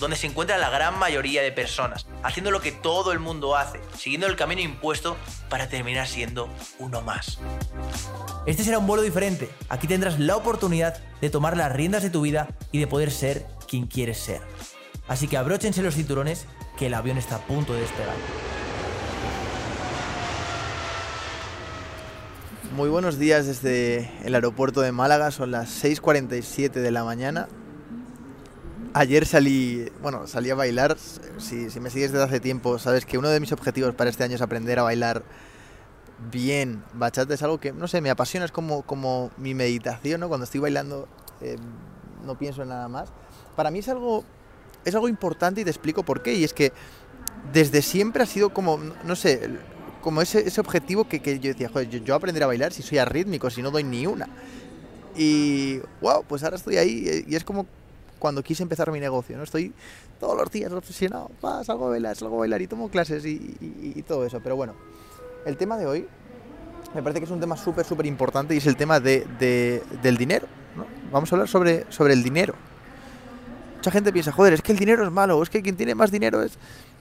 donde se encuentra la gran mayoría de personas, haciendo lo que todo el mundo hace, siguiendo el camino impuesto para terminar siendo uno más. Este será un vuelo diferente. Aquí tendrás la oportunidad de tomar las riendas de tu vida y de poder ser quien quieres ser. Así que abróchense los cinturones que el avión está a punto de despegar. Muy buenos días desde el aeropuerto de Málaga, son las 6.47 de la mañana Ayer salí, bueno, salí a bailar. Si, me sigues desde hace tiempo, sabes que uno de mis objetivos para este año es aprender a bailar bien. Bachata es algo que, no sé, me apasiona, es como, como mi meditación, ¿no? Cuando estoy bailando eh, no pienso en nada más. Para mí es algo, es algo importante y te explico por qué. Y es que desde siempre ha sido como, no sé, como ese, objetivo que, yo decía, joder, yo, yo aprender a bailar si soy arrítmico, si no doy ni una. Y, wow, pues ahora estoy ahí y es como cuando quise empezar mi negocio, ¿no? Estoy todos los días obsesionado, va, salgo a bailar, salgo a bailar y tomo clases y, todo eso. Pero bueno, el tema de hoy me parece que es un tema súper, súper importante y es el tema de, del dinero. Vamos a hablar sobre, sobre el dinero. Mucha gente piensa, joder, es que el dinero es malo, es que quien tiene más dinero es...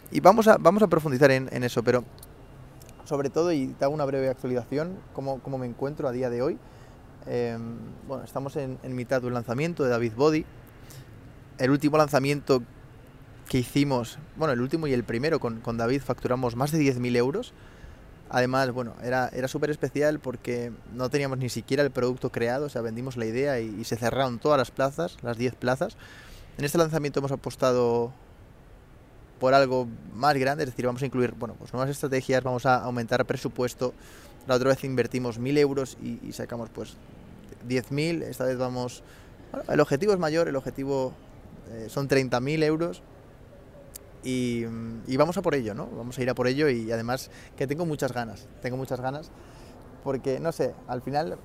Y vamos a, vamos a profundizar en, eso, pero sobre todo, y te hago una breve actualización, cómo, cómo me encuentro a día de hoy. Em, bueno, estamos en, en mitad de un lanzamiento de David Body, el último lanzamiento que hicimos, bueno, el último y el primero con, David facturamos más de 10.000 euros. Además, bueno, era, era súper especial porque no teníamos ni siquiera el producto creado, o sea, vendimos la idea y, se cerraron todas las plazas, las 10 plazas. En este lanzamiento hemos apostado por algo más grande, es decir, vamos a incluir, bueno, pues nuevas estrategias, vamos a aumentar presupuesto. La otra vez invertimos 1.000 euros y, y sacamos pues 10.000, esta vez vamos... Bueno, el objetivo es mayor, el objetivo eh, son 30.000 euros y, vamos a por ello, ¿no? Vamos a ir a por ello y además que tengo muchas ganas, tengo muchas ganas porque, no sé, al final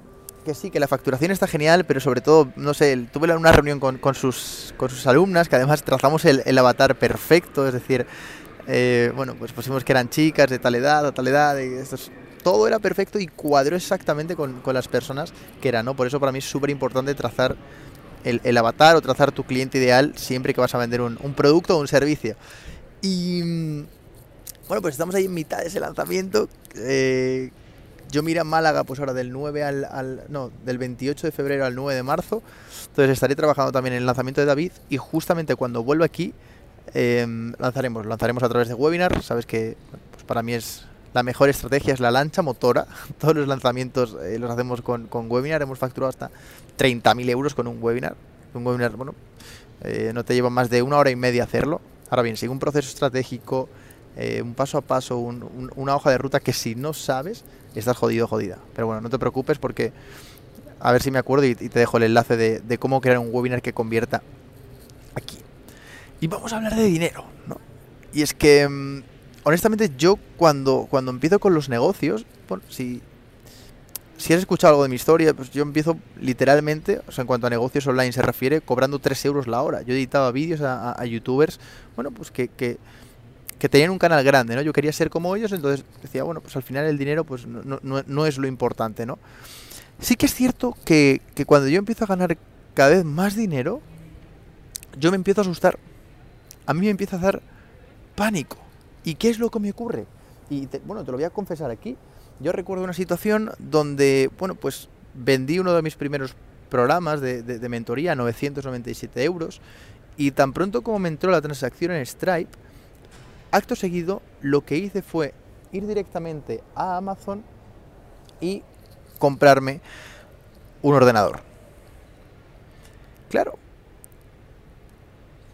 que sí, que la facturación está genial, pero sobre todo, no sé, tuve una reunión con, sus, con sus alumnas que además trazamos el, avatar perfecto, es decir, eh, bueno, pues pusimos que eran chicas de tal edad, a tal edad, y esto todo era perfecto y cuadró exactamente con, con las personas que eran, ¿no? Por eso para mí es súper importante trazar el, avatar o trazar tu cliente ideal siempre que vas a vender un, producto o un servicio. Y mm, bueno, pues estamos ahí en mitad de ese lanzamiento. Eh, yo mira Málaga, pues ahora del 9 al, No, del 28 de febrero al 9 de marzo. Entonces estaré trabajando también en el lanzamiento de David. Y justamente cuando vuelva aquí, em, lanzaremos. Lanzaremos a través de webinar. Sabes que pues para mí es la mejor estrategia es la lancha motora. Todos los lanzamientos eh, los hacemos con, con, webinar. Hemos facturado hasta 30.000 euros con un webinar. Un webinar, bueno, eh, no te lleva más de una hora y media hacerlo. Ahora bien, sigue un proceso estratégico, eh, un paso a paso, una hoja de ruta que si no sabes, estás jodido jodida. Pero bueno, no te preocupes porque a ver si me acuerdo y, te dejo el enlace de, de, cómo crear un webinar que convierta aquí. Y vamos a hablar de dinero, ¿no? Y es que mm, honestamente yo cuando, cuando empiezo con los negocios, si, si has escuchado algo de mi historia, pues yo empiezo literalmente, o sea, en cuanto a negocios online se refiere, cobrando 3 euros la hora. Yo editaba vídeos a, youtubers, bueno, pues que, que, tenían un canal grande, ¿no? Yo quería ser como ellos, entonces decía, bueno, pues al final el dinero pues no, no, no es lo importante, ¿no? Sí que es cierto que, que cuando yo empiezo a ganar cada vez más dinero, yo me empiezo a asustar. A mí me empieza a dar pánico. ¿Y qué es lo que me ocurre? Y bueno, te lo voy a confesar aquí. Yo recuerdo una situación donde, bueno, pues vendí uno de mis primeros programas de, de, mentoría 997 euros y tan pronto como me entró la transacción en Stripe, acto seguido lo que hice fue ir directamente a Amazon y comprarme un ordenador. Claro,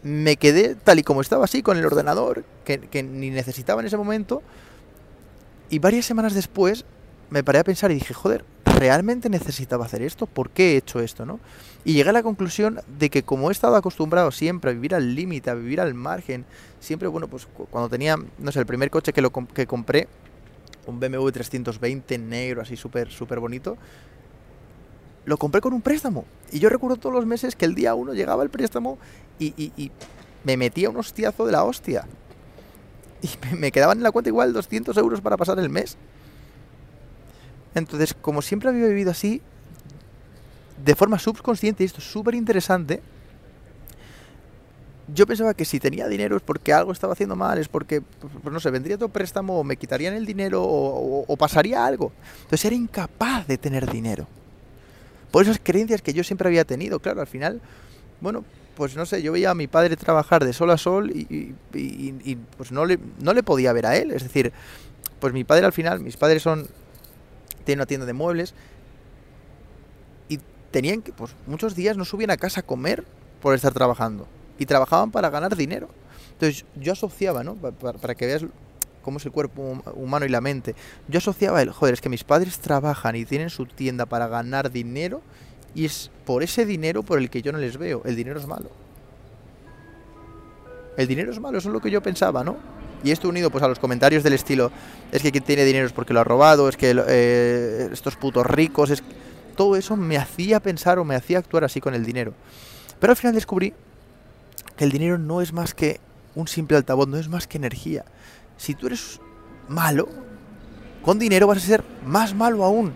me quedé tal y como estaba así con el ordenador, que, ni necesitaba en ese momento. Y varias semanas después me paré a pensar y dije, joder, ¿realmente necesitaba hacer esto? ¿Por qué he hecho esto, no? Y llegué a la conclusión de que como he estado acostumbrado siempre a vivir al límite, a vivir al margen, siempre, bueno, pues cuando tenía, no sé, el primer coche que, lo que compré, un BMW 320 negro, así súper, súper bonito, lo compré con un préstamo. Y yo recuerdo todos los meses que el día uno llegaba el préstamo y, y me metía un hostiazo de la hostia. Y me quedaban en la cuenta igual 200 euros para pasar el mes. Entonces, como siempre había vivido así, de forma subconsciente, y esto es súper interesante, yo pensaba que si tenía dinero es porque algo estaba haciendo mal, es porque, pues, pues no sé, vendría todo préstamo, o me quitarían el dinero, o, pasaría algo. Entonces era incapaz de tener dinero. Por esas creencias que yo siempre había tenido, claro, al final, bueno, pues no sé, yo veía a mi padre trabajar de sol a sol y, pues no le, no le podía ver a él. Es decir, pues mi padre al final, mis padres son tiene una tienda de muebles. Y tenían que, pues muchos días no subían a casa a comer por estar trabajando. Y trabajaban para ganar dinero. Entonces yo asociaba, ¿no? Para, que veas cómo es el cuerpo humano y la mente. Yo asociaba el, joder, es que mis padres trabajan y tienen su tienda para ganar dinero. Y es por ese dinero por el que yo no les veo. El dinero es malo. El dinero es malo, eso es lo que yo pensaba, ¿no? Y esto unido pues a los comentarios del estilo, es que quien tiene dinero es porque lo ha robado, es que eh, estos putos ricos, es todo eso me hacía pensar o me hacía actuar así con el dinero. Pero al final descubrí que el dinero no es más que un simple altavoz, no es más que energía. Si tú eres malo, con dinero vas a ser más malo aún.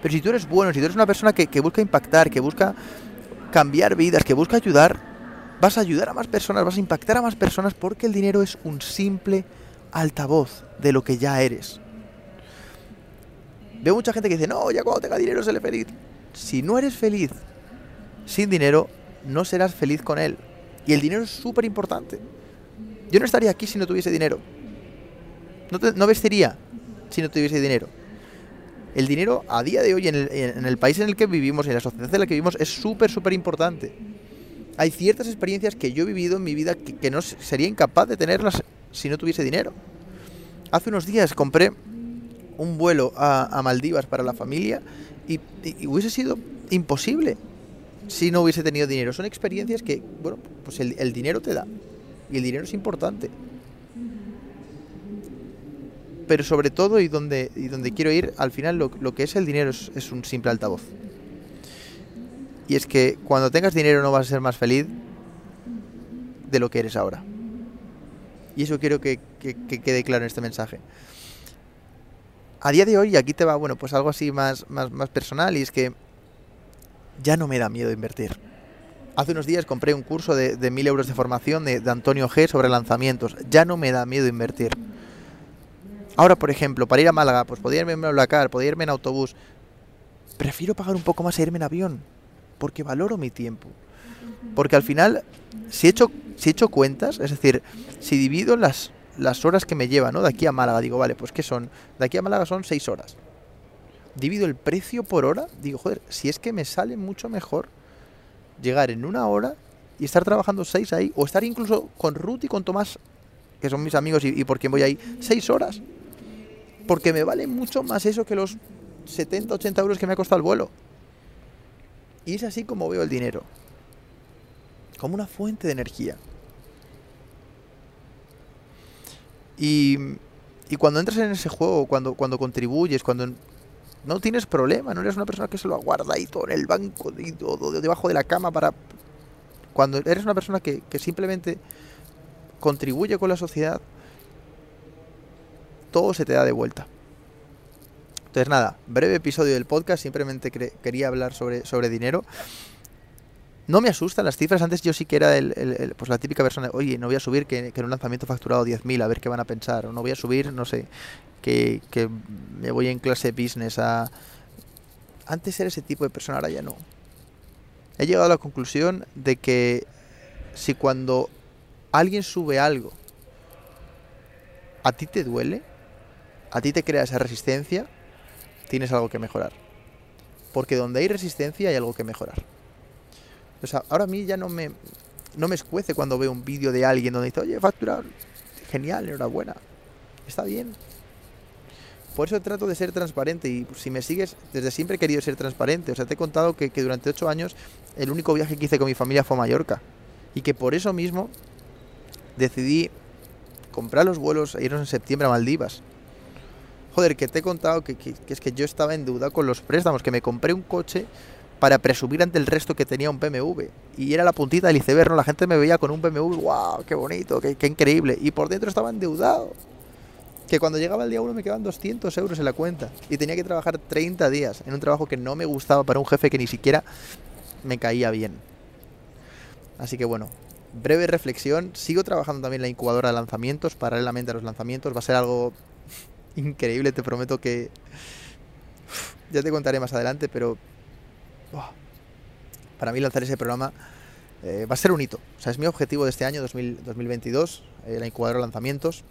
Pero si tú eres bueno, si tú eres una persona que, busca impactar, que busca cambiar vidas, que busca ayudar, vas a ayudar a más personas, vas a impactar a más personas porque el dinero es un simple altavoz de lo que ya eres. Veo mucha gente que dice, no, ya cuando tenga dinero seré feliz. Si no eres feliz sin dinero, no serás feliz con él. Y el dinero es súper importante. Yo no estaría aquí si no tuviese dinero. No, no vestiría si no tuviese dinero. El dinero a día de hoy en el, en el país en el que vivimos, en la sociedad en la que vivimos, es súper, súper importante hay ciertas experiencias que yo he vivido en mi vida que, no sería incapaz de tenerlas si no tuviese dinero. Hace unos días compré un vuelo a, Maldivas para la familia y, hubiese sido imposible si no hubiese tenido dinero. Son experiencias que, bueno, pues el, dinero te da. Y el dinero es importante. Pero sobre todo, y donde, y donde quiero ir, al final lo, que es el dinero es un simple altavoz. Y es que cuando tengas dinero no vas a ser más feliz de lo que eres ahora. Y eso quiero que, quede claro en este mensaje. A día de hoy, y aquí te va, bueno, pues algo así más, más, más personal, y es que ya no me da miedo invertir. Hace unos días compré un curso de, de mil euros de formación de, de, Antonio G sobre lanzamientos. Ya no me da miedo invertir. Ahora, por ejemplo, para ir a Málaga, pues podía irme en Blacar, podía irme en autobús. Prefiero pagar un poco más e irme en avión porque valoro mi tiempo. Porque al final, si he hecho, si he hecho cuentas, es decir, si divido las, las horas que me lleva, ¿no? De aquí a Málaga, digo, vale, pues ¿qué son? De aquí a Málaga son seis horas. Divido el precio por hora, digo, joder, si es que me sale mucho mejor llegar en una hora y estar trabajando seis ahí, o estar incluso con Ruth y con Tomás, que son mis amigos y por quien voy ahí, seis horas. Porque me vale mucho más eso que los 70, 80 euros que me ha costado el vuelo. Y es así como veo el dinero. Como una fuente de energía. Y, y cuando entras en ese juego, cuando, cuando contribuyes, cuando no tienes problema, no eres una persona que se lo aguarda ahí todo en el banco, debajo de la cama para... Cuando eres una persona que, que simplemente contribuye con la sociedad, todo se te da de vuelta. Entonces nada, breve episodio del podcast, simplemente quería hablar sobre, sobre dinero. No me asustan las cifras, antes yo sí que era el, pues la típica persona, oye, no voy a subir que, en un lanzamiento facturado 10.000, a ver qué van a pensar, o no voy a subir, no sé, que, que me voy en clase business a... Antes era ese tipo de persona, ahora ya no. He llegado a la conclusión de que si cuando alguien sube algo, a ti te duele, a ti te crea esa resistencia, tienes algo que mejorar. Porque donde hay resistencia hay algo que mejorar. O sea, ahora a mí ya no me, no me escuece cuando veo un vídeo de alguien donde dice, oye, facturar, genial, enhorabuena, está bien. por eso trato de ser transparente y si me sigues, desde siempre he querido ser transparente. O sea, te he contado que, que durante ocho años el único viaje que hice con mi familia fue a Mallorca y que por eso mismo decidí comprar los vuelos e irnos en septiembre a Maldivas. Joder, que te he contado que, es que yo estaba en deuda con los préstamos, que me compré un coche para presumir ante el resto que tenía un BMW. Y era la puntita del iceberg, ¿no? La gente me veía con un BMW, wow, qué bonito, qué, increíble. Y por dentro estaba endeudado. Que cuando llegaba el día uno me quedaban 200 euros en la cuenta. Y tenía que trabajar 30 días en un trabajo que no me gustaba para un jefe que ni siquiera me caía bien. Así que bueno, breve reflexión. Sigo trabajando también la incubadora de lanzamientos, paralelamente a los lanzamientos. Va a ser algo increíble, te prometo que... Ya te contaré más adelante, pero... buah, Para mí lanzar ese programa eh, va a ser un hito. O sea, es mi objetivo de este año, 2000 2022, eh, la incubadora lanzamientos.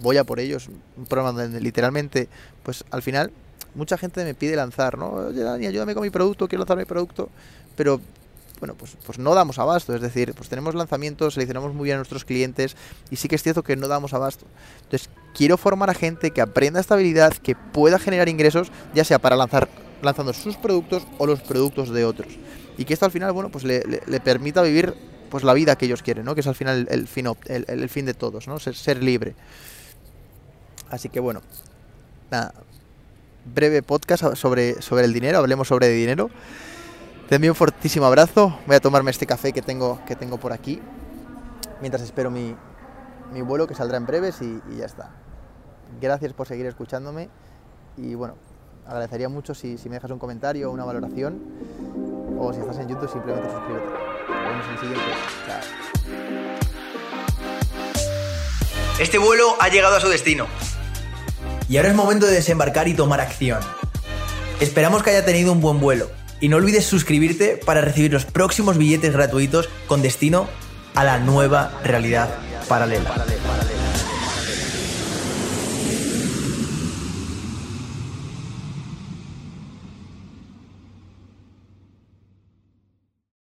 Voy a por ellos. Un programa donde literalmente, pues al final, mucha gente me pide lanzar, ¿no? Oye, Dani, ayúdame con mi producto, quiero lanzar mi producto. Pero bueno, pues, pues no damos abasto. Es decir, pues tenemos lanzamientos, seleccionamos muy bien a nuestros clientes y sí que es cierto que no damos abasto. Entonces, quiero formar a gente que aprenda esta habilidad, que pueda generar ingresos, ya sea para lanzar lanzando sus productos o los productos de otros. Y que esto al final, bueno, pues le, permita vivir pues la vida que ellos quieren, ¿no? Que es al final el, fin, el, el fin de todos, ¿no? Ser, ser libre. Así que bueno, nada, breve podcast sobre, sobre el dinero, hablemos sobre dinero. Te envío un fortísimo abrazo. Voy a tomarme este café que tengo, que tengo por aquí. Mientras espero mi, mi vuelo que saldrá en breves y, y ya está. Gracias por seguir escuchándome. Y bueno, agradecería mucho si, si me dejas un comentario o una valoración. O si estás en YouTube, simplemente suscríbete. Nos vemos en el siguiente. Chao. Este vuelo ha llegado a su destino. Y ahora es momento de desembarcar y tomar acción. Esperamos que haya tenido un buen vuelo. Y no olvides suscribirte para recibir los próximos billetes gratuitos con destino a la nueva realidad paralela.